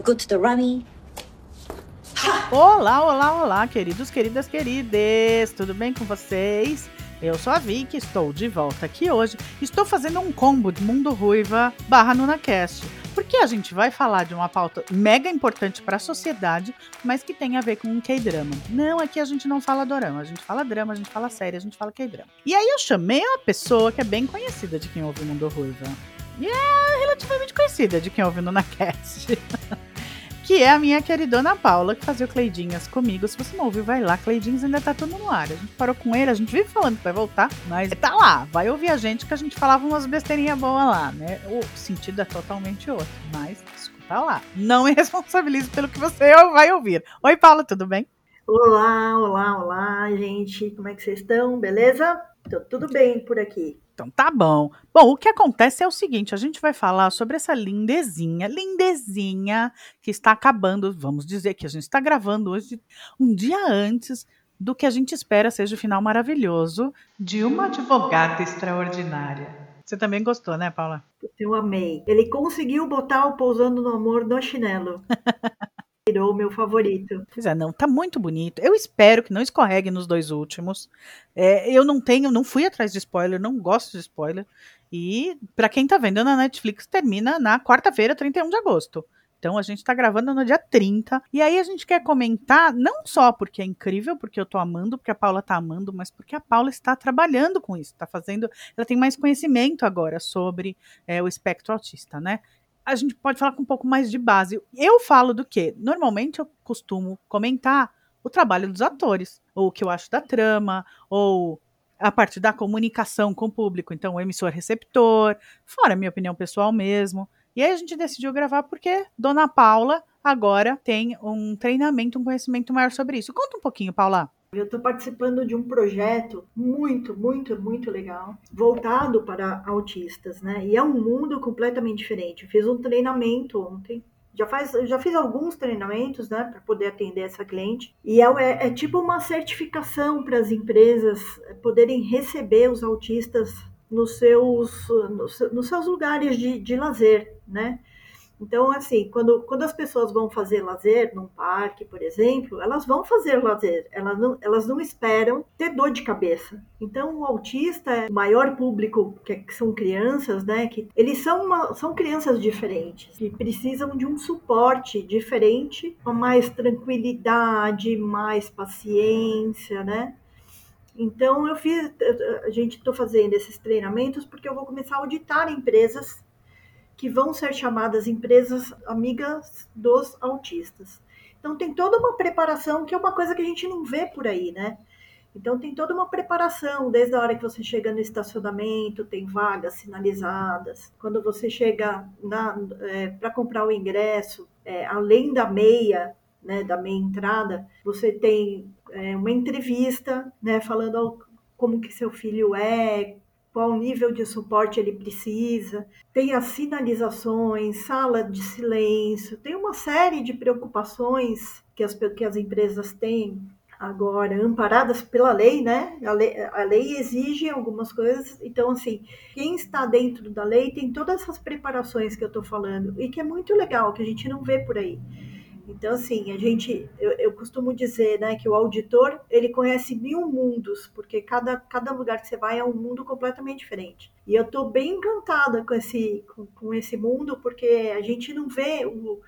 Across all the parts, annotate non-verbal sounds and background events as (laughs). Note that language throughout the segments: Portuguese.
good to the rummy. Olá, olá, olá, queridos, queridas, queridas, tudo bem com vocês? Eu sou a Vicky, estou de volta aqui hoje. Estou fazendo um combo de Mundo Ruiva barra NunaCast, porque a gente vai falar de uma pauta mega importante para a sociedade, mas que tem a ver com um K-drama. Não, aqui a gente não fala dorama, a gente fala drama, a gente fala série, a gente fala K-drama. E aí eu chamei uma pessoa que é bem conhecida de quem ouve Mundo Ruiva. E é relativamente conhecida de quem ouve NunaCast. (laughs) que é a minha queridona Paula, que fazia o Cleidinhas comigo. Se você não ouviu, vai lá. Cleidinhas ainda tá tudo no ar. A gente parou com ele, a gente vive falando que vai voltar, mas tá lá. Vai ouvir a gente que a gente falava umas besteirinhas boas lá, né? O sentido é totalmente outro, mas escuta lá. Não me (laughs) responsabilizo pelo que você vai ouvir. Oi, Paula, tudo bem? Olá, olá, olá, gente. Como é que vocês estão? Beleza? Tô tudo bem por aqui. Então tá bom. Bom, o que acontece é o seguinte: a gente vai falar sobre essa lindezinha, lindezinha, que está acabando. Vamos dizer que a gente está gravando hoje, um dia antes do que a gente espera seja o final maravilhoso de uma advogada extraordinária. Você também gostou, né, Paula? Eu amei. Ele conseguiu botar o Pousando no Amor no chinelo. (laughs) Virou meu favorito. Pois é, não, tá muito bonito. Eu espero que não escorregue nos dois últimos. É, eu não tenho, não fui atrás de spoiler, não gosto de spoiler. E para quem tá vendo na Netflix, termina na quarta-feira, 31 de agosto. Então a gente tá gravando no dia 30. E aí a gente quer comentar, não só porque é incrível, porque eu tô amando, porque a Paula tá amando, mas porque a Paula está trabalhando com isso, tá fazendo. Ela tem mais conhecimento agora sobre é, o espectro autista, né? A gente pode falar com um pouco mais de base. Eu falo do que? Normalmente eu costumo comentar o trabalho dos atores, ou o que eu acho da trama, ou a parte da comunicação com o público, então o emissor receptor, fora a minha opinião pessoal mesmo. E aí a gente decidiu gravar porque Dona Paula agora tem um treinamento, um conhecimento maior sobre isso. Conta um pouquinho, Paula. Eu estou participando de um projeto muito, muito, muito legal, voltado para autistas, né? E é um mundo completamente diferente. Eu fiz um treinamento ontem. Já, faz, já fiz alguns treinamentos, né, para poder atender essa cliente. E é, é, é tipo uma certificação para as empresas poderem receber os autistas nos seus, nos, nos seus lugares de, de lazer, né? Então, assim, quando, quando as pessoas vão fazer lazer num parque, por exemplo, elas vão fazer lazer, elas não, elas não esperam ter dor de cabeça. Então, o autista é o maior público, que, que são crianças, né? Que eles são, uma, são crianças diferentes, que precisam de um suporte diferente, com mais tranquilidade, mais paciência, né? Então, eu fiz, a gente estou fazendo esses treinamentos porque eu vou começar a auditar empresas que vão ser chamadas empresas amigas dos autistas. Então tem toda uma preparação que é uma coisa que a gente não vê por aí, né? Então tem toda uma preparação, desde a hora que você chega no estacionamento, tem vagas sinalizadas. Quando você chega é, para comprar o ingresso, é, além da meia, né, da meia entrada, você tem é, uma entrevista, né, falando como que seu filho é, qual nível de suporte ele precisa, tem as sinalizações, sala de silêncio, tem uma série de preocupações que as, que as empresas têm agora, amparadas pela lei, né? A lei, a lei exige algumas coisas, então, assim, quem está dentro da lei tem todas essas preparações que eu estou falando, e que é muito legal, que a gente não vê por aí. Então, assim, a gente, eu, eu, costumo dizer, né, que o auditor, ele conhece mil mundos, porque cada, cada lugar que você vai é um mundo completamente diferente. E eu estou bem encantada com esse, com, com, esse mundo, porque a gente não vê, o,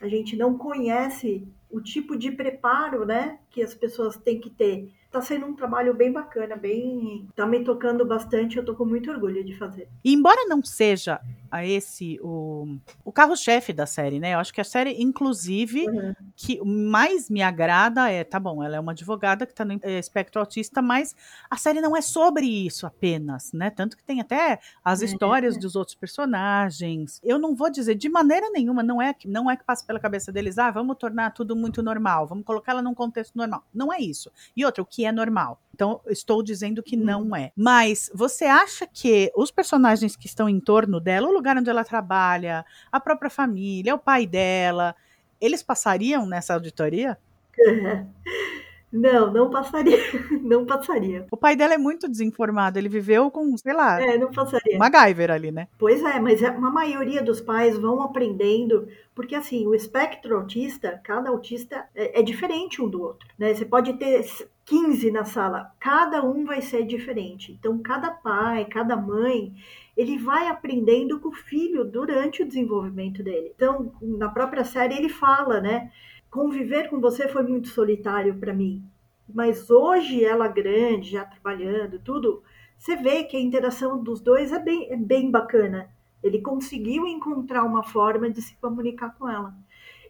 a gente não conhece o tipo de preparo, né, que as pessoas têm que ter. Está sendo um trabalho bem bacana, bem, tá me tocando bastante, eu tô com muito orgulho de fazer. E embora não seja a esse o, o carro-chefe da série, né? Eu acho que a série, inclusive, uhum. que mais me agrada é, tá bom, ela é uma advogada que tá no é, espectro autista, mas a série não é sobre isso apenas, né? Tanto que tem até as é. histórias dos outros personagens. Eu não vou dizer de maneira nenhuma, não é que não é que passa pela cabeça deles, ah, vamos tornar tudo muito normal, vamos colocar ela num contexto normal. Não é isso. E outra, o que é normal? Então, estou dizendo que não uhum. é. Mas você acha que os personagens que estão em torno dela, o lugar onde ela trabalha, a própria família, o pai dela, eles passariam nessa auditoria? (laughs) Não, não passaria. (laughs) Não passaria. O pai dela é muito desinformado. Ele viveu com, sei lá, É, não passaria. MacGyver ali, né? Pois é, mas é- uma maioria dos pais vão aprendendo, porque assim, o espectro autista, cada autista é, é diferente um do outro, né? Você pode ter 15 na sala, cada um vai ser diferente. Então, cada pai, cada mãe, ele vai aprendendo com o filho durante o desenvolvimento dele. Então, na própria série ele fala, né? Conviver com você foi muito solitário para mim. Mas hoje ela grande, já trabalhando, tudo, você vê que a interação dos dois é bem, é bem bacana. Ele conseguiu encontrar uma forma de se comunicar com ela.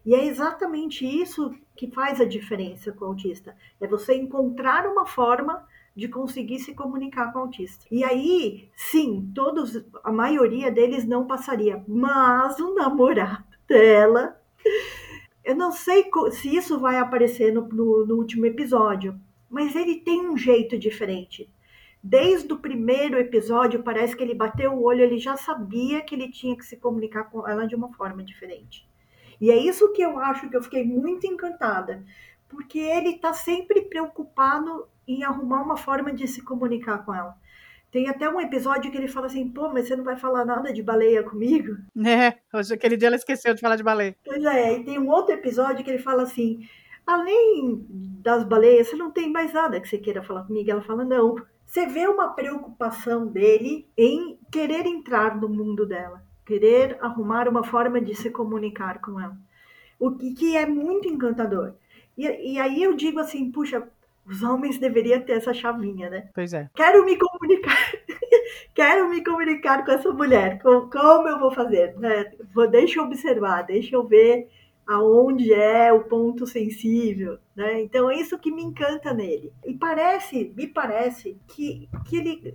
E é exatamente isso que faz a diferença com o autista. É você encontrar uma forma de conseguir se comunicar com o autista. E aí, sim, todos, a maioria deles não passaria, mas o namorado dela, eu não sei se isso vai aparecer no, no- no último episódio, mas ele tem um jeito diferente. Desde o primeiro episódio, parece que ele bateu o olho, ele já sabia que ele tinha que se comunicar com ela de uma forma diferente. E é isso que eu acho que eu fiquei muito encantada, porque ele está sempre preocupado em arrumar uma forma de se comunicar com ela. Tem até um episódio que ele fala assim: pô, mas você não vai falar nada de baleia comigo? (laughs) É, hoje, aquele dia ela esqueceu de falar de balé. Pois é, e tem um outro episódio que ele fala assim: além das baleias, você não tem mais nada que você queira falar comigo? Ela fala: não. Você vê uma preocupação dele em querer entrar no mundo dela, querer arrumar uma forma de se comunicar com ela, o que, que é muito encantador. E, e aí eu digo assim: puxa, os homens deveriam ter essa chavinha, né? Pois é. Quero me comunicar. (laughs) Quero me comunicar com essa mulher. Com- Como eu vou fazer? né? Vou, deixa eu observar, deixa eu ver aonde é o ponto sensível. Né? Então é isso que me encanta nele. E parece, me parece, que, que ele,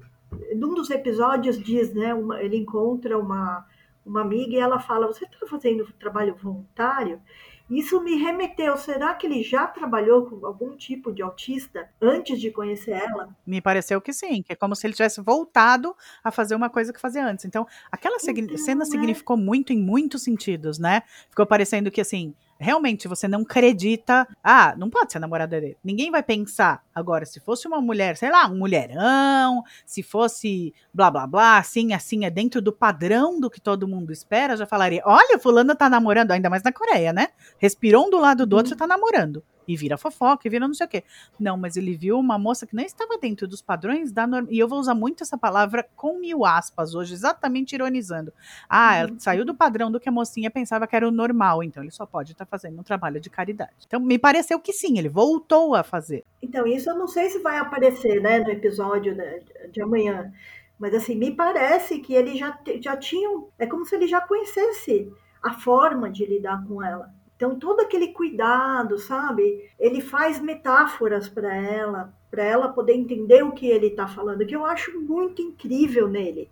num dos episódios, diz, né? uma- ele encontra uma, uma amiga e ela fala: Você está fazendo trabalho voluntário? Isso me remeteu. Será que ele já trabalhou com algum tipo de autista antes de conhecer ela? Me pareceu que sim, que é como se ele tivesse voltado a fazer uma coisa que fazia antes. Então, aquela Então, cena é. significou muito em muitos sentidos, né? Ficou parecendo que, assim, realmente você não acredita. Ah, não pode ser a namorada dele. Ninguém vai pensar. Agora, se fosse uma mulher, sei lá, um mulherão, se fosse blá blá blá, assim, assim, é dentro do padrão do que todo mundo espera, já falaria: olha, fulano tá namorando, ainda mais na Coreia, né? Respirou um do lado do outro, Uhum. já tá namorando. E vira fofoca, e vira não sei o quê. Não, mas ele viu uma moça que nem estava dentro dos padrões da norma. E eu vou usar muito essa palavra com mil aspas hoje, exatamente ironizando. Ah, ela Uhum. saiu do padrão do que a mocinha pensava que era o normal, então ele só pode estar fazendo um trabalho de caridade. Então me pareceu que sim, ele voltou a fazer. Então, isso eu não sei se vai aparecer né, no episódio né, de amanhã. Mas assim, me parece que ele já, já tinha. É como se ele já conhecesse a forma de lidar com ela. Então, todo aquele cuidado, sabe? Ele faz metáforas para ela, para ela poder entender o que ele está falando, que eu acho muito incrível nele.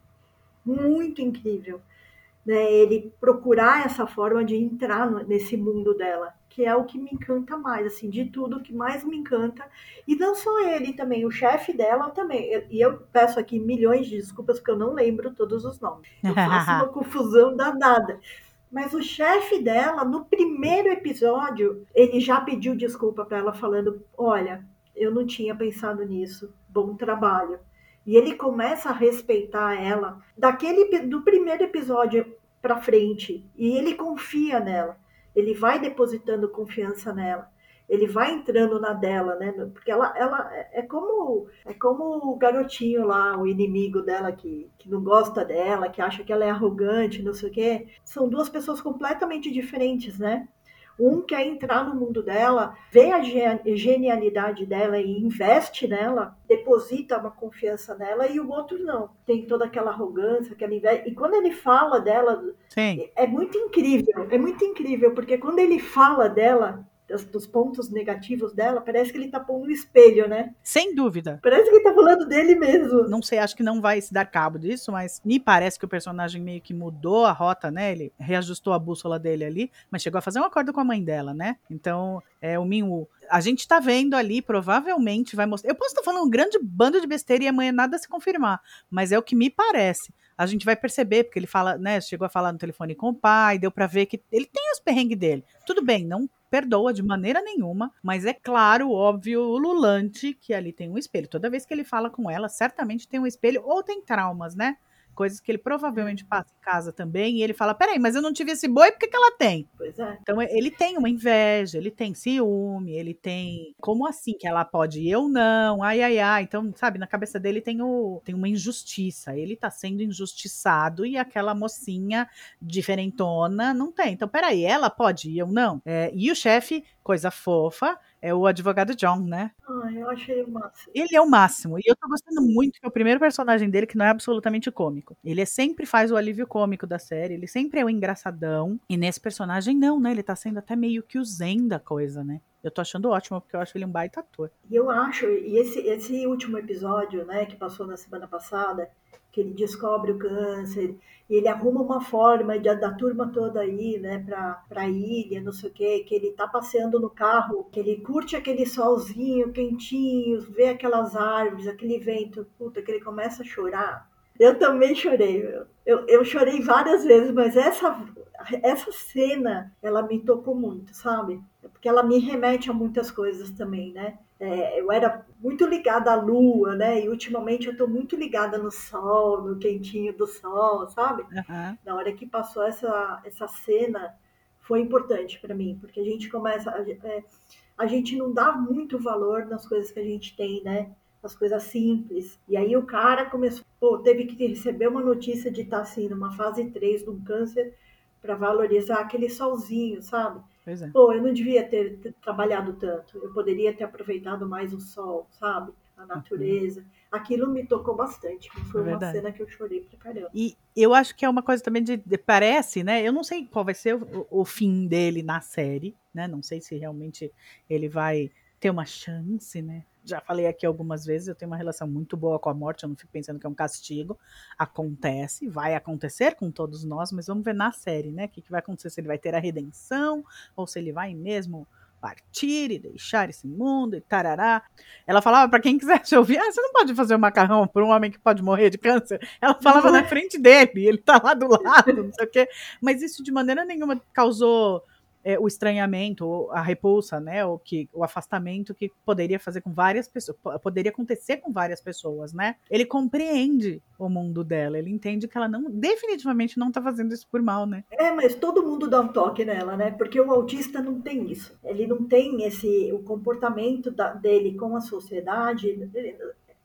Muito incrível. Né? Ele procurar essa forma de entrar nesse mundo dela, que é o que me encanta mais, assim, de tudo o que mais me encanta. E não só ele também, o chefe dela também. E eu peço aqui milhões de desculpas porque eu não lembro todos os nomes. Eu faço (laughs) uma confusão danada. Mas o chefe dela, no primeiro episódio, ele já pediu desculpa para ela, falando: Olha, eu não tinha pensado nisso, bom trabalho. E ele começa a respeitar ela daquele do primeiro episódio para frente. E ele confia nela. Ele vai depositando confiança nela. Ele vai entrando na dela, né? Porque ela, ela é como é como o garotinho lá, o inimigo dela que, que não gosta dela, que acha que ela é arrogante, não sei o quê. São duas pessoas completamente diferentes, né? Um quer entrar no mundo dela, vê a ge- genialidade dela e investe nela, deposita uma confiança nela, e o outro não. Tem toda aquela arrogância, aquela inveja. E quando ele fala dela, Sim. é muito incrível, é muito incrível, porque quando ele fala dela, dos, dos pontos negativos dela, parece que ele tá pondo um espelho, né? Sem dúvida. Parece que ele tá falando dele mesmo. Não sei, acho que não vai se dar cabo disso, mas me parece que o personagem meio que mudou a rota, né? Ele reajustou a bússola dele ali, mas chegou a fazer um acordo com a mãe dela, né? Então, é o Minwoo. A gente tá vendo ali, provavelmente vai mostrar. Eu posso estar falando um grande bando de besteira e amanhã nada se confirmar, mas é o que me parece. A gente vai perceber, porque ele fala, né? Chegou a falar no telefone com o pai, deu pra ver que ele tem os perrengues dele. Tudo bem, não perdoa de maneira nenhuma, mas é claro, óbvio, Lulante que ali tem um espelho. Toda vez que ele fala com ela, certamente tem um espelho ou tem traumas, né? Coisas que ele provavelmente passa em casa também, e ele fala: peraí, mas eu não tive esse boi, por que, que ela tem? Pois é. Então ele tem uma inveja, ele tem ciúme, ele tem. Como assim que ela pode e eu não? Ai, ai, ai. Então, sabe, na cabeça dele tem, o, tem uma injustiça. Ele tá sendo injustiçado e aquela mocinha diferentona não tem. Então, peraí, ela pode e eu não? É, e o chefe, coisa fofa, é o advogado John, né? Ah, eu achei o máximo. Ele é o máximo. E eu tô gostando muito que é o primeiro personagem dele que não é absolutamente cômico. Ele é, sempre faz o alívio cômico da série, ele sempre é o engraçadão. E nesse personagem, não, né? Ele tá sendo até meio que o zen da coisa, né? Eu tô achando ótimo, porque eu acho ele um baita ator. E eu acho, e esse, esse último episódio, né, que passou na semana passada, que ele descobre o câncer, e ele arruma uma forma de, da turma toda aí, né, pra, pra ilha, não sei o quê, que ele tá passeando no carro, que ele curte aquele solzinho quentinho, vê aquelas árvores, aquele vento, puta, que ele começa a chorar. Eu também chorei, eu, eu chorei várias vezes, mas essa, essa cena, ela me tocou muito, sabe? Porque ela me remete a muitas coisas também, né? É, eu era muito ligada à lua, né? E ultimamente eu estou muito ligada no sol, no quentinho do sol, sabe? Uhum. Na hora que passou essa, essa cena, foi importante para mim, porque a gente começa. A, é, a gente não dá muito valor nas coisas que a gente tem, né? As coisas simples. E aí o cara começou, pô, teve que receber uma notícia de estar tá, assim, numa fase 3 de um câncer para valorizar aquele solzinho, sabe? Pois é. Pô, eu não devia ter, ter, trabalhado tanto. Eu poderia ter aproveitado mais o sol, sabe? A natureza. Uhum. Aquilo me tocou bastante. Foi é uma cena que eu chorei pra caramba. E eu acho que é uma coisa também de, de parece, né? Eu não sei qual vai ser o, o fim dele na série, né? Não sei se realmente ele vai ter uma chance, né? Já falei aqui algumas vezes, eu tenho uma relação muito boa com a morte, eu não fico pensando que é um castigo. Acontece, vai acontecer com todos nós, mas vamos ver na série, né? O que, que vai acontecer, se ele vai ter a redenção, ou se ele vai mesmo partir e deixar esse mundo e tarará. Ela falava para quem quisesse (laughs) ouvir, ah, você não pode fazer um macarrão para um homem que pode morrer de câncer. Ela falava na frente dele, ele tá lá do lado, não sei o quê. Mas isso de maneira nenhuma causou é, o estranhamento, a repulsa, né, o que o afastamento que poderia fazer com várias pessoas, poderia acontecer com várias pessoas, né? Ele compreende o mundo dela, ele entende que ela não definitivamente não tá fazendo isso por mal, né? É, mas todo mundo dá um toque nela, né? Porque o autista não tem isso. Ele não tem esse o comportamento da, dele com a sociedade,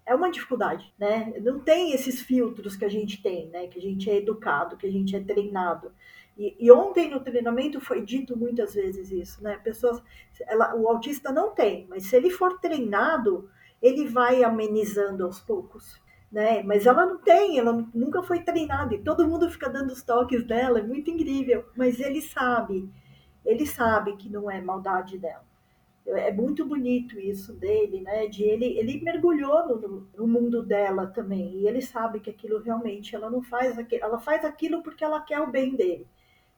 é uma dificuldade, né? Não tem esses filtros que a gente tem, né? Que a gente é educado, que a gente é treinado. E, e, ontem no treinamento foi dito muitas vezes isso, né? Pessoas, ela, o autista não tem, mas se ele for treinado, ele vai amenizando aos poucos, né? Mas ela não tem, ela nunca foi treinada e todo mundo fica dando os toques dela, é muito incrível. Mas ele sabe, ele sabe que não é maldade dela. É muito bonito isso dele, né? De ele, ele mergulhou no, no mundo dela também e ele sabe que aquilo realmente ela não faz, ela faz aquilo porque ela quer o bem dele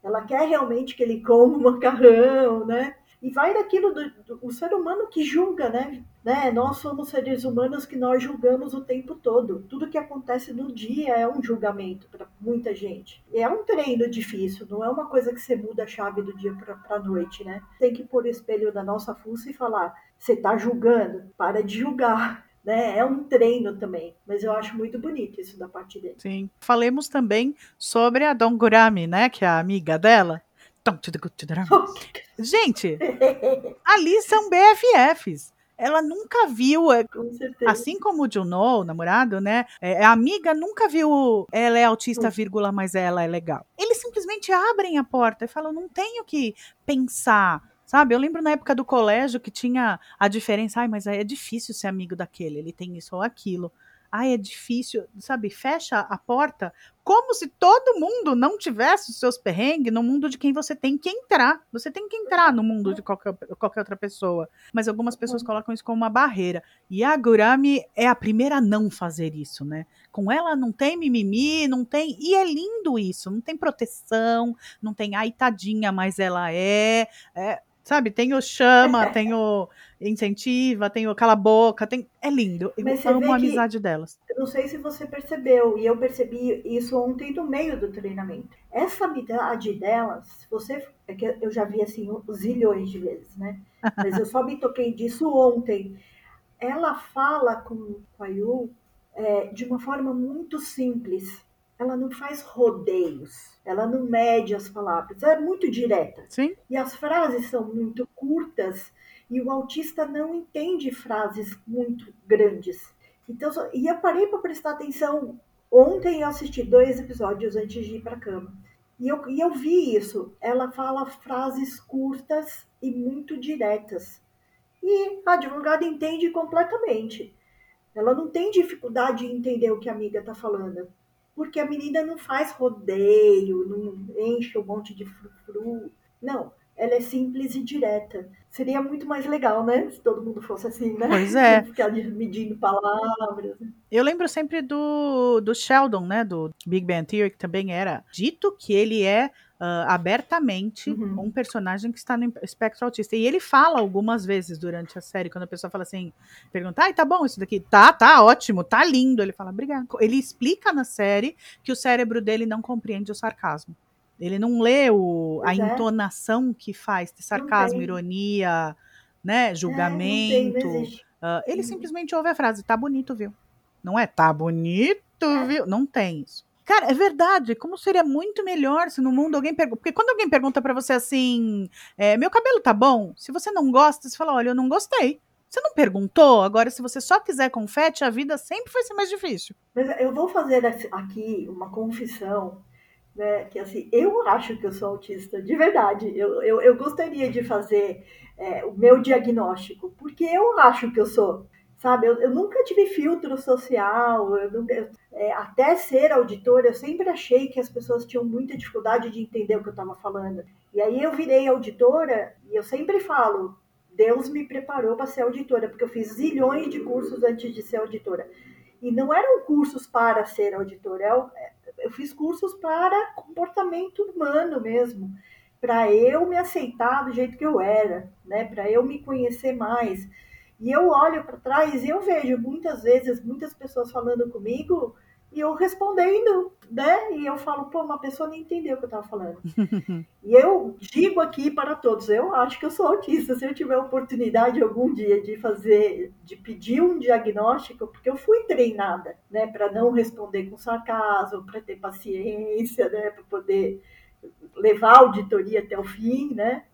ela quer realmente que ele coma um macarrão, né? E vai daquilo do, do o ser humano que julga, né? né? Nós somos seres humanos que nós julgamos o tempo todo. Tudo que acontece no dia é um julgamento para muita gente. É um treino difícil, não é uma coisa que você muda a chave do dia para a noite, né? Tem que pôr o espelho da nossa fuça e falar: você está julgando? Para de julgar né? É um treino também, mas eu acho muito bonito isso da parte dele. Sim. Falemos também sobre a Don Gurami, né? Que é a amiga dela. Gente, (laughs) ali são BFFs. Ela nunca viu, é, Com assim como o Juno, o namorado, né? É, a amiga nunca viu ela é autista, vírgula, mas ela é legal. Eles simplesmente abrem a porta e falam: não tenho que pensar Sabe? Eu lembro na época do colégio que tinha a diferença, ai, mas é difícil ser amigo daquele, ele tem isso ou aquilo. Ai, é difícil, sabe? Fecha a porta como se todo mundo não tivesse os seus perrengues no mundo de quem você tem que entrar. Você tem que entrar no mundo de qualquer, qualquer outra pessoa. Mas algumas pessoas colocam isso como uma barreira. E a Gurami é a primeira a não fazer isso, né? Com ela não tem mimimi, não tem. E é lindo isso. Não tem proteção, não tem ai, tadinha, mas ela é. é Sabe? Tem o chama, (laughs) tem o incentiva, tem o cala boca, tem. É lindo. Eu amo a amizade delas. não sei se você percebeu, e eu percebi isso ontem no meio do treinamento. Essa habilidade delas, se você. É que eu já vi assim zilhões de vezes, né? Mas eu só me toquei disso ontem. Ela fala com, com a Yu é, de uma forma muito simples. Ela não faz rodeios, ela não mede as palavras, é muito direta. Sim. E as frases são muito curtas e o autista não entende frases muito grandes. Então, e eu parei para prestar atenção. Ontem eu assisti dois episódios antes de ir para a cama. E eu, e eu vi isso. Ela fala frases curtas e muito diretas. E a advogada entende completamente. Ela não tem dificuldade em entender o que a amiga está falando. Porque a menina não faz rodeio, não enche um monte de frufru. Não, ela é simples e direta. Seria muito mais legal, né? Se todo mundo fosse assim, né? Pois (laughs) é. Ficar medindo palavras. Eu lembro sempre do, do Sheldon, né? Do Big Bang Theory, que também era dito que ele é uh, abertamente Uhum. um personagem que está no espectro autista. E ele fala algumas vezes durante a série, quando a pessoa fala assim, pergunta, ai, tá bom isso daqui? Tá, tá, ótimo, tá lindo. Ele fala, obrigado. Ele explica na série que o cérebro dele não compreende o sarcasmo. Ele não lê o, a é. entonação que faz de sarcasmo, ironia, né, É, não julgamento. tem, não. Ah, ele simplesmente ouve a frase, tá bonito, viu? Não é tá bonito, É. viu? Não tem isso. Cara, é verdade. Como seria muito melhor se no mundo alguém pergunta. Porque quando alguém pergunta pra você assim, é, meu cabelo tá bom? Se você não gosta, você fala, olha, eu não gostei. Você não perguntou? Agora, se você só quiser confete, a vida sempre vai ser mais difícil. Mas eu vou fazer aqui uma confissão, né? Que assim, eu acho que eu sou autista, de verdade. Eu, eu, eu gostaria de fazer é, o meu diagnóstico, porque eu acho que eu sou. Sabe, eu, eu nunca tive filtro social, eu nunca, é, até ser auditora, eu sempre achei que as pessoas tinham muita dificuldade de entender o que eu estava falando. E aí eu virei auditora e eu sempre falo, Deus me preparou para ser auditora, porque eu fiz zilhões de cursos antes de ser auditora. E não eram cursos para ser auditora, eu, fiz cursos para comportamento humano mesmo, para eu me aceitar do jeito que eu era, né? para eu me conhecer mais. E eu olho para trás e eu vejo muitas vezes muitas pessoas falando comigo e eu respondendo, né? E eu falo, pô, uma pessoa nem entendeu o que eu estava falando. (laughs) e eu digo aqui para todos, eu acho que eu sou autista. Se eu tiver oportunidade algum dia de fazer, de pedir um diagnóstico, porque eu fui treinada, né, para não responder com sarcasmo, para ter paciência, né, para poder levar a auditoria até o fim, né?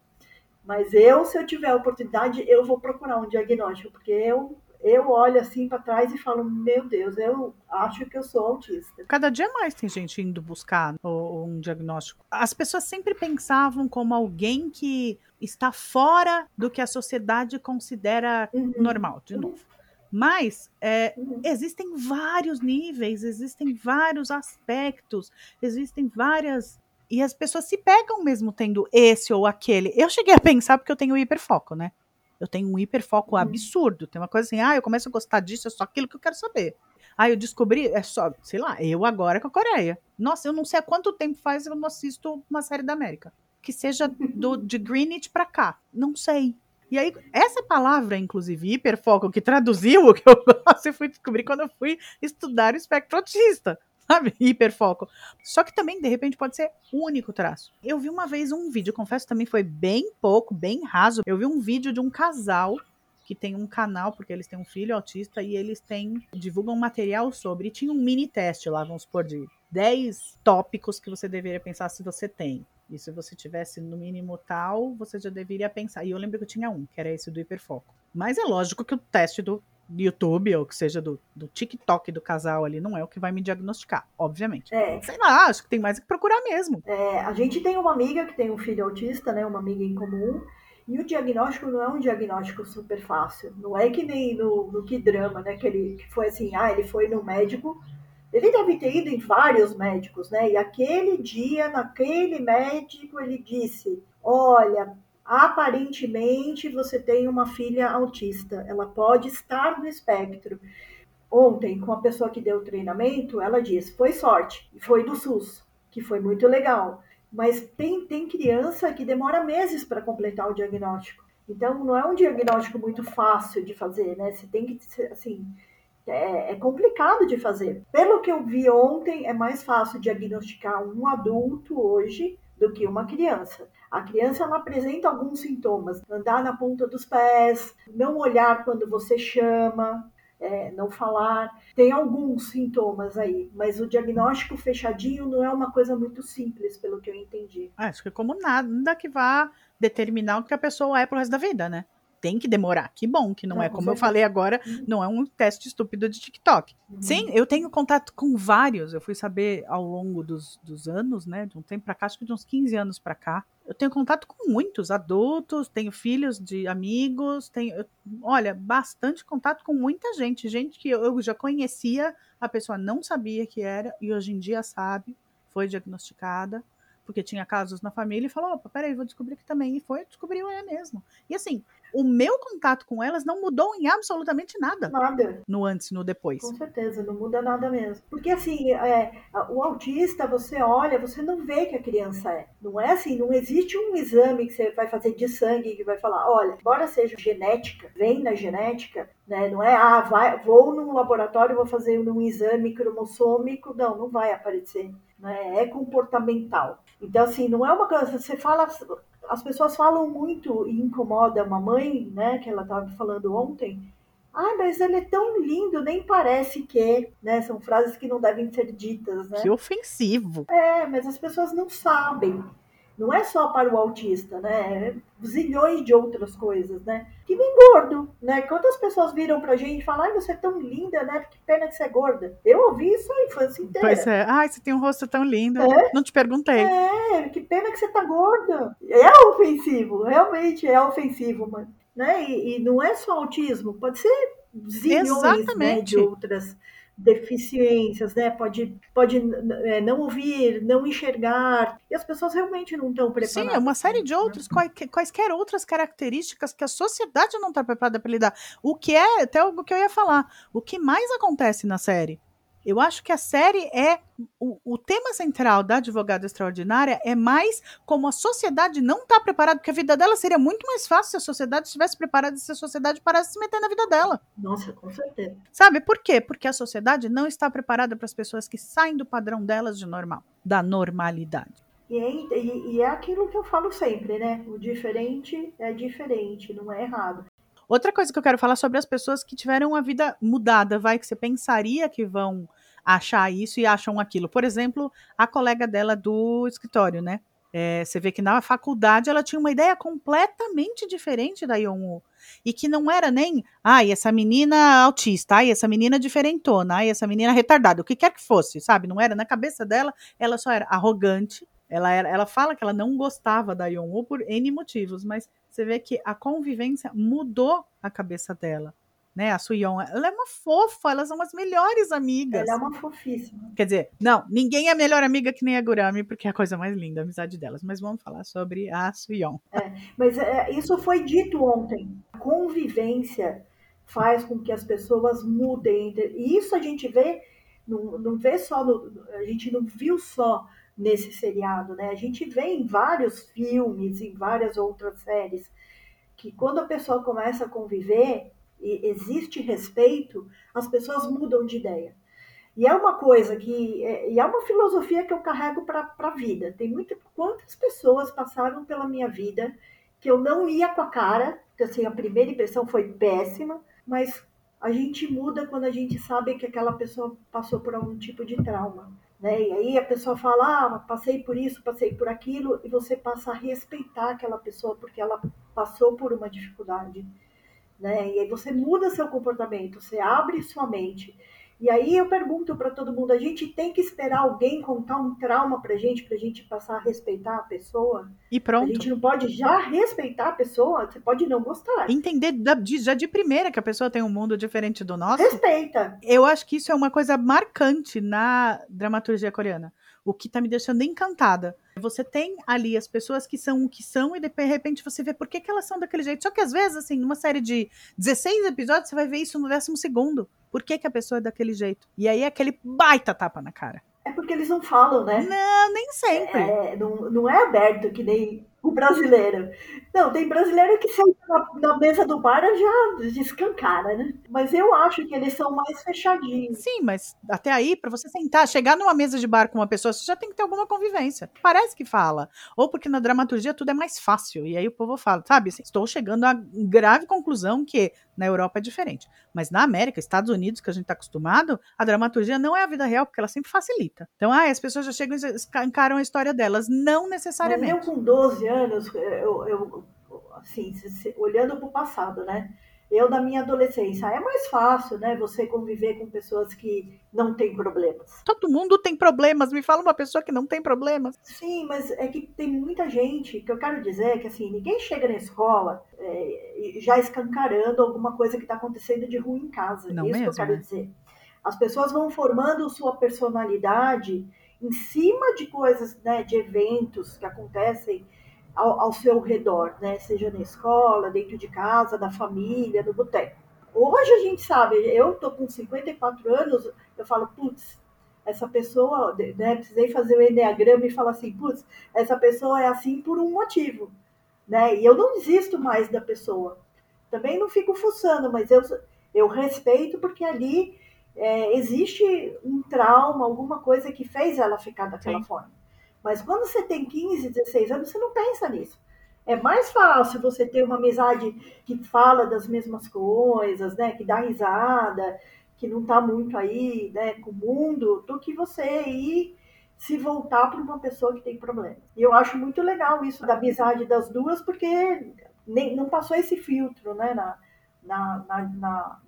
Mas eu, se eu tiver a oportunidade, eu vou procurar um diagnóstico, porque eu, eu olho assim para trás e falo, meu Deus, eu acho que eu sou autista. Cada dia mais tem gente indo buscar um diagnóstico. As pessoas sempre pensavam como alguém que está fora do que a sociedade considera Uhum. normal, de novo. Mas é, Uhum. existem vários níveis, existem vários aspectos, existem várias. E as pessoas se pegam mesmo tendo esse ou aquele. Eu cheguei a pensar porque eu tenho hiperfoco, né? Eu tenho um hiperfoco Uhum. absurdo. Tem uma coisa assim, ah, eu começo a gostar disso, é só aquilo que eu quero saber. Ah, eu descobri, é só, sei lá, eu agora com a Coreia. Nossa, eu não sei há quanto tempo faz eu não assisto uma série da América. Que seja do, (laughs) de Greenwich pra cá. Não sei. E aí, essa palavra, inclusive, hiperfoco, que traduziu o que eu (laughs) gosto, eu fui descobrir quando eu fui estudar o espectro autista, sabe? (laughs) Hiperfoco. Só que também, de repente, pode ser único traço. Eu vi uma vez um vídeo, confesso também foi bem pouco, bem raso. Eu vi um vídeo de um casal que tem um canal, porque eles têm um filho autista e eles têm, divulgam material sobre. E tinha um mini teste lá, vamos supor, de 10 tópicos que você deveria pensar se você tem. E se você tivesse no mínimo tal, você já deveria pensar. E eu lembro que eu tinha um, que era esse do hiperfoco. Mas é lógico que o teste do YouTube, ou que seja do, do TikTok do casal ali, não é o que vai me diagnosticar, obviamente. É, Sei lá, acho que tem mais que procurar mesmo. é, a gente tem uma amiga que tem um filho autista, né? Uma amiga em comum. E o diagnóstico não é um diagnóstico super fácil. Não é que nem no, no que drama, né? Que ele que foi assim, ah, ele foi no médico. Ele deve ter ido em vários médicos, né? E aquele dia, naquele médico, ele disse: Olha, aparentemente você tem uma filha autista. Ela pode estar no espectro. Ontem, com a pessoa que deu o treinamento, ela disse: Foi sorte, foi do SUS, que foi muito legal. Mas tem, tem criança que demora meses para completar o diagnóstico. Então, não é um diagnóstico muito fácil de fazer, né? Você tem que, assim, É, é, complicado de fazer. Pelo que eu vi ontem, é mais fácil diagnosticar um adulto hoje do que uma criança. A criança ela apresenta alguns sintomas: andar na ponta dos pés, não olhar quando você chama, é, não falar. Tem alguns sintomas aí, mas o diagnóstico fechadinho não é uma coisa muito simples, pelo que eu entendi. Acho que é como nada que vá determinar o que a pessoa é pro resto da vida, né? Tem que demorar. Que bom que não, não é, como eu falei agora, uhum. não é um teste estúpido de TikTok. Uhum. Sim, eu tenho contato com vários. Eu fui saber ao longo dos, dos anos, né? De um tempo para cá, acho que de uns 15 anos para cá. Eu tenho contato com muitos adultos, tenho filhos de amigos, tenho, olha, bastante contato com muita gente. Gente que eu, eu já conhecia, a pessoa não sabia que era e hoje em dia sabe, foi diagnosticada porque tinha casos na família e falou: opa, peraí, vou descobrir que também. E foi, descobriu é mesmo. E assim, o meu contato com elas não mudou em absolutamente nada. Nada. No antes no depois. Com certeza, não muda nada mesmo. Porque assim, é, o autista, você olha, você não vê que a criança é. Não é assim, não existe um exame que você vai fazer de sangue que vai falar, olha, embora seja genética, vem na genética, né? Não é, ah, vai, vou num laboratório, vou fazer um exame cromossômico. Não, não vai aparecer. Né? É comportamental. Então, assim, não é uma coisa, você fala, as pessoas falam muito e incomoda a mamãe, né, que ela estava falando ontem. Ah, mas ele é tão lindo, nem parece que, né? São frases que não devem ser ditas, né? Que ofensivo. É, mas as pessoas não sabem não é só para o autista, né? É zilhões de outras coisas, né? Que nem gordo, né? Quantas pessoas viram pra gente e falam, ai, você é tão linda, né? Que pena que você é gorda. Eu ouvi isso a infância inteira. Pois é, ai, você tem um rosto tão lindo. É? Não te perguntei. É, que pena que você tá gorda. É ofensivo, realmente é ofensivo, mano. Né? E, e não é só autismo, pode ser zilhões né, de outras deficiências, né? Pode, pode é, não ouvir, não enxergar. E as pessoas realmente não estão preparadas. Sim, é uma série de outros, né? quaisquer outras características que a sociedade não está preparada para lidar. O que é até o que eu ia falar. O que mais acontece na série eu acho que a série é. O, o, tema central da advogada extraordinária é mais como a sociedade não está preparada, porque a vida dela seria muito mais fácil se a sociedade estivesse preparada se a sociedade parasse de se meter na vida dela. Nossa, com certeza. Sabe por quê? Porque a sociedade não está preparada para as pessoas que saem do padrão delas de normal, da normalidade. E é, e, e é aquilo que eu falo sempre, né? O diferente é diferente, não é errado. Outra coisa que eu quero falar sobre as pessoas que tiveram a vida mudada, vai, que você pensaria que vão achar isso e acham aquilo. Por exemplo, a colega dela do escritório, né? É, você vê que na faculdade ela tinha uma ideia completamente diferente da Yonwoo. E que não era nem, ai, essa menina autista, ai, essa menina diferentona, ai, essa menina retardada, o que quer que fosse, sabe? Não era na cabeça dela, ela só era arrogante. Ela, era, ela fala que ela não gostava da Yonwoo por N motivos, mas você vê que a convivência mudou a cabeça dela né? A Suyon, ela é uma fofa, elas são as melhores amigas. Ela é uma fofíssima. Quer dizer, não, ninguém é melhor amiga que nem a Gurami, porque é a coisa mais linda, a amizade delas. Mas vamos falar sobre a Suyon. É, mas é, isso foi dito ontem. A convivência faz com que as pessoas mudem. E isso a gente vê, não, não vê só, no, a gente não viu só nesse seriado, né? A gente vê em vários filmes, em várias outras séries, que quando a pessoa começa a conviver, e existe respeito, as pessoas mudam de ideia. E é uma coisa que. É, e é uma filosofia que eu carrego para a vida. Tem muitas. Quantas pessoas passaram pela minha vida que eu não ia com a cara, que assim, a primeira impressão foi péssima, mas a gente muda quando a gente sabe que aquela pessoa passou por algum tipo de trauma. Né? E aí a pessoa fala, ah, passei por isso, passei por aquilo, e você passa a respeitar aquela pessoa porque ela passou por uma dificuldade né? E aí você muda seu comportamento, você abre sua mente. E aí eu pergunto para todo mundo: a gente tem que esperar alguém contar um trauma para gente, para a gente passar a respeitar a pessoa? E pronto. A gente não pode já respeitar a pessoa, você pode não gostar. Entender já de primeira que a pessoa tem um mundo diferente do nosso. Respeita. Eu acho que isso é uma coisa marcante na dramaturgia coreana o que tá me deixando encantada. Você tem ali as pessoas que são o que são e de repente você vê por que, que elas são daquele jeito. Só que às vezes, assim, numa série de 16 episódios, você vai ver isso no décimo segundo. Por que, que a pessoa é daquele jeito? E aí é aquele baita tapa na cara. É porque eles não falam, né? Não, nem sempre. É, não, não é aberto que nem o brasileiro. Não, tem brasileiro que senta na, na, mesa do bar e já descancara, né? Mas eu acho que eles são mais fechadinhos. Sim, mas até aí, para você sentar, chegar numa mesa de bar com uma pessoa, você já tem que ter alguma convivência. Parece que fala. Ou porque na dramaturgia tudo é mais fácil. E aí o povo fala, sabe? Assim, estou chegando à grave conclusão que na Europa é diferente. Mas na América, Estados Unidos, que a gente está acostumado, a dramaturgia não é a vida real, porque ela sempre facilita. Então, ah, as pessoas já chegam e encaram a história delas. Não necessariamente. Mas eu com 12 anos, eu, eu assim, olhando para o passado, né? Eu, da minha adolescência, é mais fácil, né? Você conviver com pessoas que não têm problemas. Todo mundo tem problemas. Me fala uma pessoa que não tem problemas. Sim, mas é que tem muita gente. que eu quero dizer é que, assim, ninguém chega na escola é, já escancarando alguma coisa que está acontecendo de ruim em casa. Não Isso mesmo, que eu quero né? dizer. As pessoas vão formando sua personalidade em cima de coisas, né? De eventos que acontecem ao, ao seu redor, né? Seja na escola, dentro de casa, da família, no boteco. Hoje a gente sabe, eu tô com 54 anos, eu falo, putz, essa pessoa, né, precisei fazer o enneagrama e falar assim, putz, essa pessoa é assim por um motivo, né? E eu não desisto mais da pessoa. Também não fico fuçando, mas eu, eu respeito porque ali é, existe um trauma, alguma coisa que fez ela ficar daquela Sim. forma. Mas quando você tem 15, 16 anos, você não pensa nisso. É mais fácil você ter uma amizade que fala das mesmas coisas, né? Que dá risada, que não está muito aí, né? Com o mundo, do que você ir se voltar para uma pessoa que tem problema. E eu acho muito legal isso da amizade das duas, porque nem, não passou esse filtro, né? Na, na, na,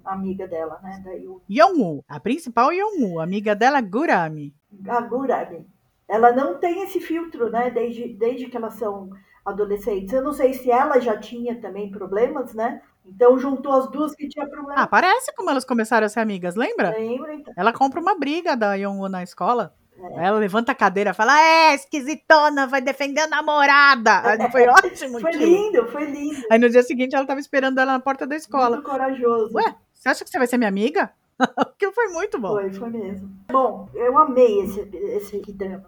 na amiga dela, né? Da Yu. Yongu, a principal Yongu, amiga dela Gurami. A Gurami. Ela não tem esse filtro, né? Desde, desde que elas são adolescentes. Eu não sei se ela já tinha também problemas, né? Então juntou as duas que tinha problema. Ah, parece como elas começaram a ser amigas, lembra? Lembra? Então. Ela compra uma briga da Yongu na escola. Ela levanta a cadeira e fala: É, esquisitona, vai defender a namorada. (laughs) Aí Foi ótimo. Foi aquilo. lindo, foi lindo. Aí no dia seguinte ela tava esperando ela na porta da escola. Muito corajoso. Ué, você acha que você vai ser minha amiga? (laughs) Aquilo foi muito bom. Foi, foi mesmo. Bom, eu amei esse, esse drama.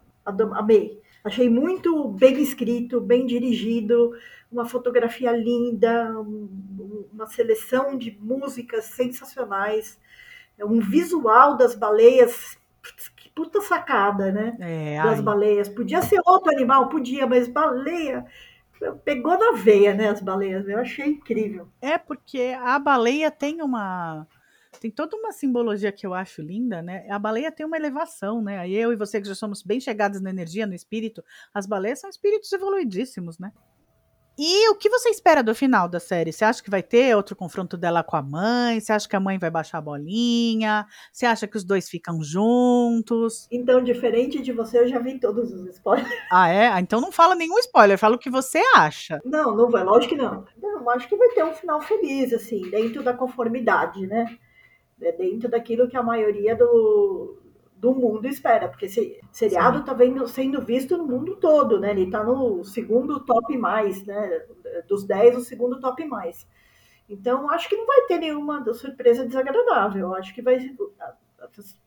Amei. Achei muito bem escrito, bem dirigido, uma fotografia linda, um- uma seleção de músicas sensacionais, um visual das baleias. Que puta sacada, né? É, Das ai, baleias. Podia ser outro animal, podia, mas baleia. Pegou na veia, né? As baleias. Eu achei incrível. É porque a baleia tem uma. Tem toda uma simbologia que eu acho linda, né? A baleia tem uma elevação, né? Aí eu e você que já somos bem chegados na energia, no espírito, as baleias são espíritos evoluidíssimos, né? E o que você espera do final da série? Você acha que vai ter outro confronto dela com a mãe? Você acha que a mãe vai baixar a bolinha? Você acha que os dois ficam juntos? Então, diferente de você, eu já vi todos os spoilers. (laughs) Ah, é? Ah, então não fala nenhum spoiler, fala o que você acha. Não, não vai, lógico que não. Não, acho que vai ter um final feliz, assim, dentro da conformidade, né? É Dentro daquilo que a maioria do, do mundo espera, porque esse seriado está sendo visto no mundo todo, né? Ele está no segundo top mais, né? Dos 10, o segundo top mais. Então, acho que não vai ter nenhuma surpresa desagradável. Acho que vai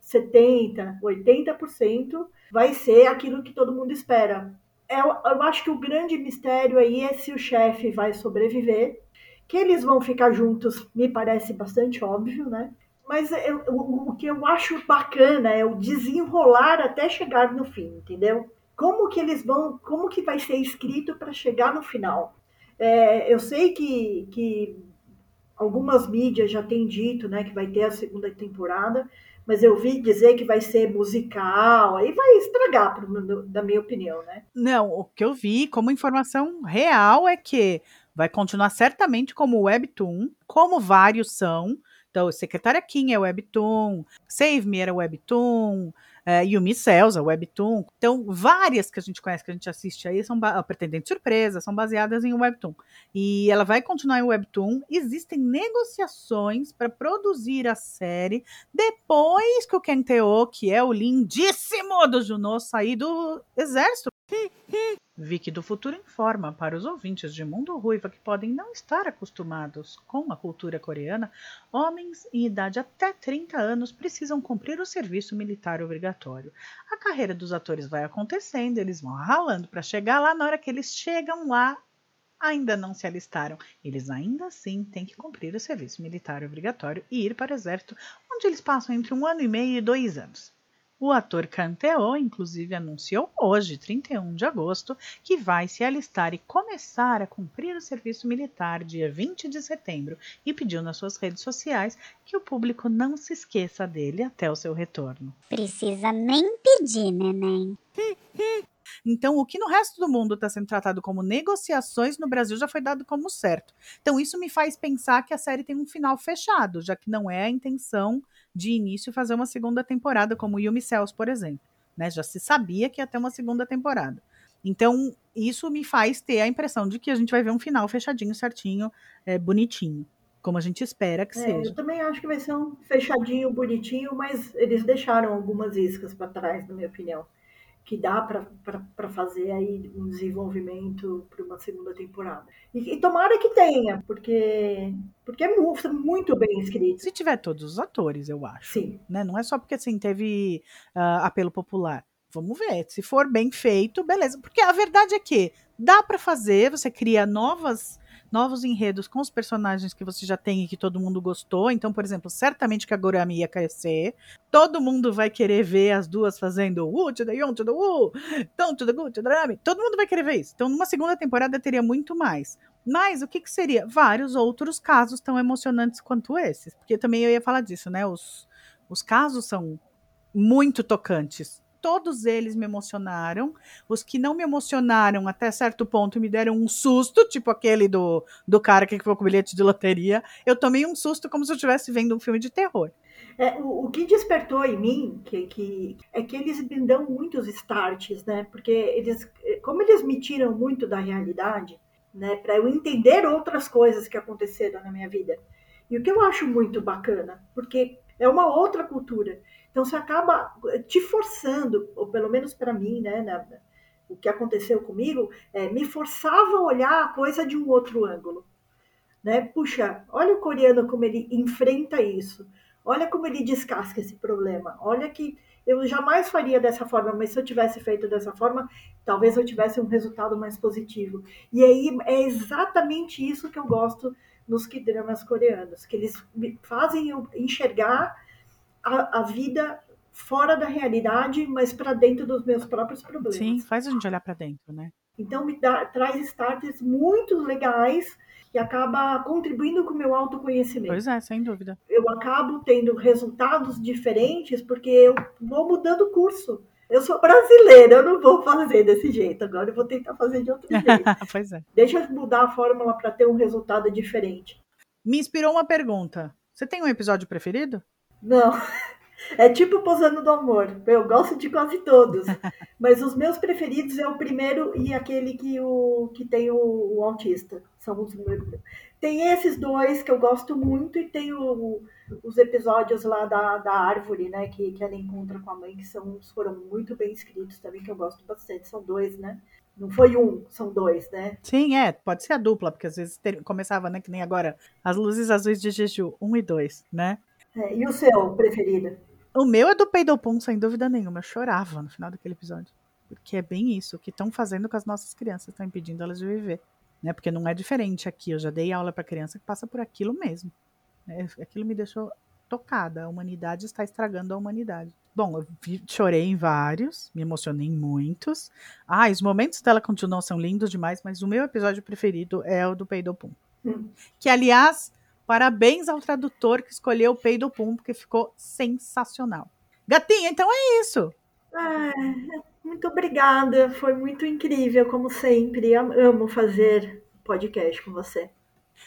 70%, 80% vai ser aquilo que todo mundo espera. Eu, eu acho que o grande mistério aí é se o chefe vai sobreviver. Que eles vão ficar juntos, me parece bastante óbvio, né? Mas eu- o, o que eu acho bacana é o desenrolar até chegar no fim, entendeu? Como que eles vão, como que vai ser escrito para chegar no final? É, eu sei que, que algumas mídias já têm dito, né, que vai ter a segunda temporada, mas eu vi dizer que vai ser musical, aí vai estragar, pro- da minha opinião, né? Não, o que eu vi como informação real é que vai continuar certamente como Webtoon, como vários são. Então, Secretária Kim é Webtoon, Save Me era Webtoon, é, Yumi Cells é Webtoon. Então, várias que a gente conhece, que a gente assiste aí, são ba- Pretendente Surpresa, são baseadas em Webtoon. E ela vai continuar em Webtoon. Existem negociações para produzir a série depois que o Kenteo, que é o lindíssimo do Junô, sair do exército. Vicky do Futuro informa para os ouvintes de Mundo Ruiva que podem não estar acostumados com a cultura coreana, homens em idade até 30 anos precisam cumprir o serviço militar obrigatório. A carreira dos atores vai acontecendo, eles vão ralando para chegar lá, na hora que eles chegam lá, ainda não se alistaram. Eles ainda assim têm que cumprir o serviço militar obrigatório e ir para o exército, onde eles passam entre um ano e meio e dois anos. O ator Canteo, inclusive, anunciou hoje, 31 de agosto, que vai se alistar e começar a cumprir o serviço militar dia 20 de setembro e pediu nas suas redes sociais que o público não se esqueça dele até o seu retorno. Precisa nem pedir, neném. Então, o que no resto do mundo está sendo tratado como negociações, no Brasil já foi dado como certo. Então, isso me faz pensar que a série tem um final fechado, já que não é a intenção de início fazer uma segunda temporada, como Yumi Cells, por exemplo. Né? Já se sabia que ia ter uma segunda temporada. Então, isso me faz ter a impressão de que a gente vai ver um final fechadinho, certinho, é, bonitinho. Como a gente espera que É, seja. eu também acho que vai ser um fechadinho, bonitinho, mas eles deixaram algumas iscas para trás, na minha opinião. Que dá para fazer aí um desenvolvimento para uma segunda temporada. E, e tomara que tenha, porque, porque é mu- muito bem escrito. Se tiver todos os atores, eu acho. Sim. né? Não é só porque assim teve ah, apelo popular. Vamos ver. Se for bem feito, beleza. Porque a verdade é que dá pra fazer, você cria novas novos enredos com os personagens que você já tem e que todo mundo gostou. Então, por exemplo, certamente que a Gorami ia crescer. Todo mundo vai querer ver as duas fazendo Woo to Yon to the Rami. Todo mundo vai querer ver isso. Então, numa segunda temporada teria muito mais. Mas o que, que seria? Vários outros casos tão emocionantes quanto esses. Porque também eu ia falar disso, né? Os, os casos são muito tocantes. Todos eles me emocionaram. Os que não me emocionaram até certo ponto me deram um susto, tipo aquele do, do cara que ficou com o bilhete de loteria. Eu tomei um susto como se eu estivesse vendo um filme de terror. É, o, o que despertou em mim que, que, é que eles me dão muitos starts, né? Porque eles, como eles me tiram muito da realidade, né? Para eu entender outras coisas que aconteceram na minha vida. E o que eu acho muito bacana, porque é uma outra cultura. Então você acaba te forçando, ou pelo menos para mim, né? Na, o que aconteceu comigo, é, me forçava a olhar a coisa de um outro ângulo. Né? Puxa, olha o coreano como ele enfrenta isso. Olha como ele descasca esse problema. Olha que eu jamais faria dessa forma, mas se eu tivesse feito dessa forma, talvez eu tivesse um resultado mais positivo. E aí é exatamente isso que eu gosto nos dramas coreanos, que eles fazem eu enxergar a, a vida fora da realidade, mas para dentro dos meus próprios problemas. Sim, faz a gente olhar para dentro, né? Então me dá, traz starts muito legais que acaba contribuindo com o meu autoconhecimento. Pois é, sem dúvida. Eu acabo tendo resultados diferentes porque eu vou mudando o curso. Eu sou brasileira, eu não vou fazer desse jeito. Agora eu vou tentar fazer de outro (laughs) jeito. pois é. Deixa eu mudar a fórmula para ter um resultado diferente. Me inspirou uma pergunta. Você tem um episódio preferido? Não. É tipo Posando do Amor. Eu gosto de quase todos. (laughs) Mas os meus preferidos é o primeiro e aquele que, o, que tem o, o autista. São os meus. Tem esses dois que eu gosto muito e tem o, os episódios lá da, da árvore, né? Que, que ela encontra com a mãe, que são, foram muito bem escritos também, que eu gosto bastante. São dois, né? Não foi um, são dois, né? Sim, é. Pode ser a dupla, porque às vezes ter, começava, né? Que nem agora, as luzes azuis de Jeju, um e dois, né? É, e o seu preferido? O meu é do Peidopum, sem dúvida nenhuma. Eu chorava no final daquele episódio. Porque é bem isso. O que estão fazendo com as nossas crianças? Estão impedindo elas de viver. Né? Porque não é diferente aqui. Eu já dei aula para criança que passa por aquilo mesmo. Né? Aquilo me deixou tocada. A humanidade está estragando a humanidade. Bom, eu vi, chorei em vários, me emocionei em muitos. Ah, os momentos dela continuam são lindos demais, mas o meu episódio preferido é o do Peidopum. Hum. Que, aliás, Parabéns ao tradutor que escolheu o Peido Pum, porque ficou sensacional. Gatinha, então é isso. É, muito obrigada. Foi muito incrível, como sempre. Amo fazer podcast com você.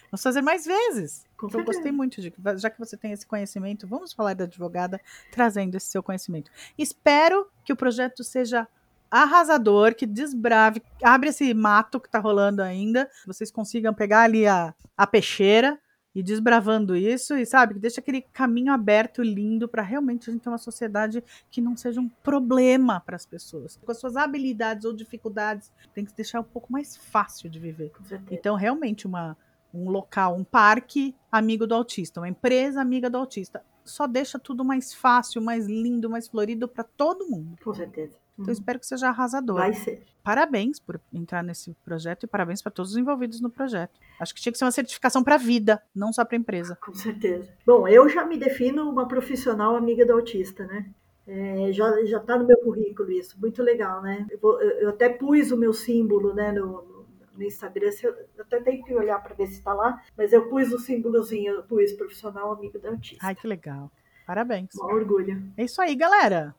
Vamos fazer mais vezes. Com eu certeza. gostei muito de. Já que você tem esse conhecimento, vamos falar da advogada trazendo esse seu conhecimento. Espero que o projeto seja arrasador, que desbrave, abre esse mato que tá rolando ainda, vocês consigam pegar ali a, a peixeira e desbravando isso, e sabe, que deixa aquele caminho aberto, lindo, para realmente a gente ter uma sociedade que não seja um problema para as pessoas. Com as suas habilidades ou dificuldades, tem que deixar um pouco mais fácil de viver. Com certeza. Então, realmente, uma, um local, um parque amigo do autista, uma empresa amiga do autista, só deixa tudo mais fácil, mais lindo, mais florido para todo mundo. Com certeza. Então, espero que seja arrasador. Vai ser. Parabéns por entrar nesse projeto e parabéns para todos os envolvidos no projeto. Acho que tinha que ser uma certificação para a vida, não só para a empresa. Com certeza. Bom, eu já me defino uma profissional amiga do autista, né? É, já já está no meu currículo isso, muito legal, né? Eu, vou- eu até pus o meu símbolo, né, no, no- Instagram, eu, até tenho que olhar para ver se está lá, mas eu pus o símbolozinho, eu pus profissional amigo do autista. Ai, que legal. Parabéns. Um orgulho. É isso aí, galera.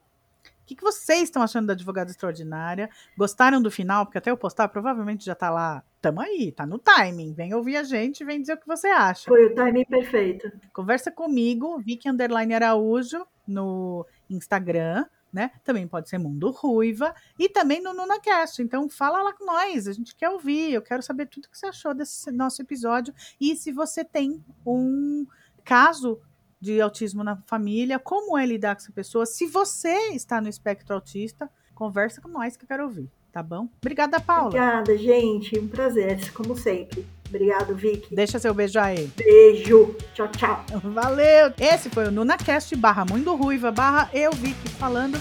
O que, que vocês estão achando da Advogada Extraordinária? Gostaram do final? Porque até eu postar, provavelmente já tá lá. Tamo aí, tá no timing. Vem ouvir a gente, vem dizer o que você acha. Foi o timing perfeito. Conversa comigo, Vicky Underline Araújo, no Instagram, né? Também pode ser Mundo Ruiva e também no NunaCast. Então fala lá com nós, a gente quer ouvir, eu quero saber tudo que você achou desse nosso episódio e se você tem um caso de autismo na família, como é lidar com essa pessoa. Se você está no espectro autista, conversa com nós que eu quero ouvir, tá bom? Obrigada, Paula. Obrigada, gente. Um prazer, como sempre. Obrigado, Vicky. Deixa seu beijo aí. Beijo. Tchau, tchau. (laughs) Valeu! Esse foi o NunaCast barra Mundo Ruiva barra eu Vicky falando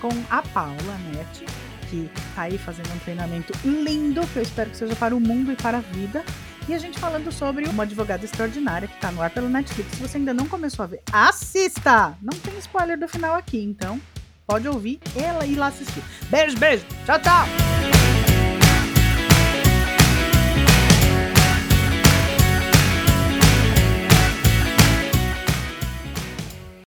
com a Paula Nete, que tá aí fazendo um treinamento lindo, que eu espero que seja para o mundo e para a vida. E a gente falando sobre uma advogada extraordinária que tá no ar pelo Netflix. Se você ainda não começou a ver, assista! Não tem spoiler do final aqui, então pode ouvir ela ir lá assistir. Beijo, beijo! Tchau, tchau!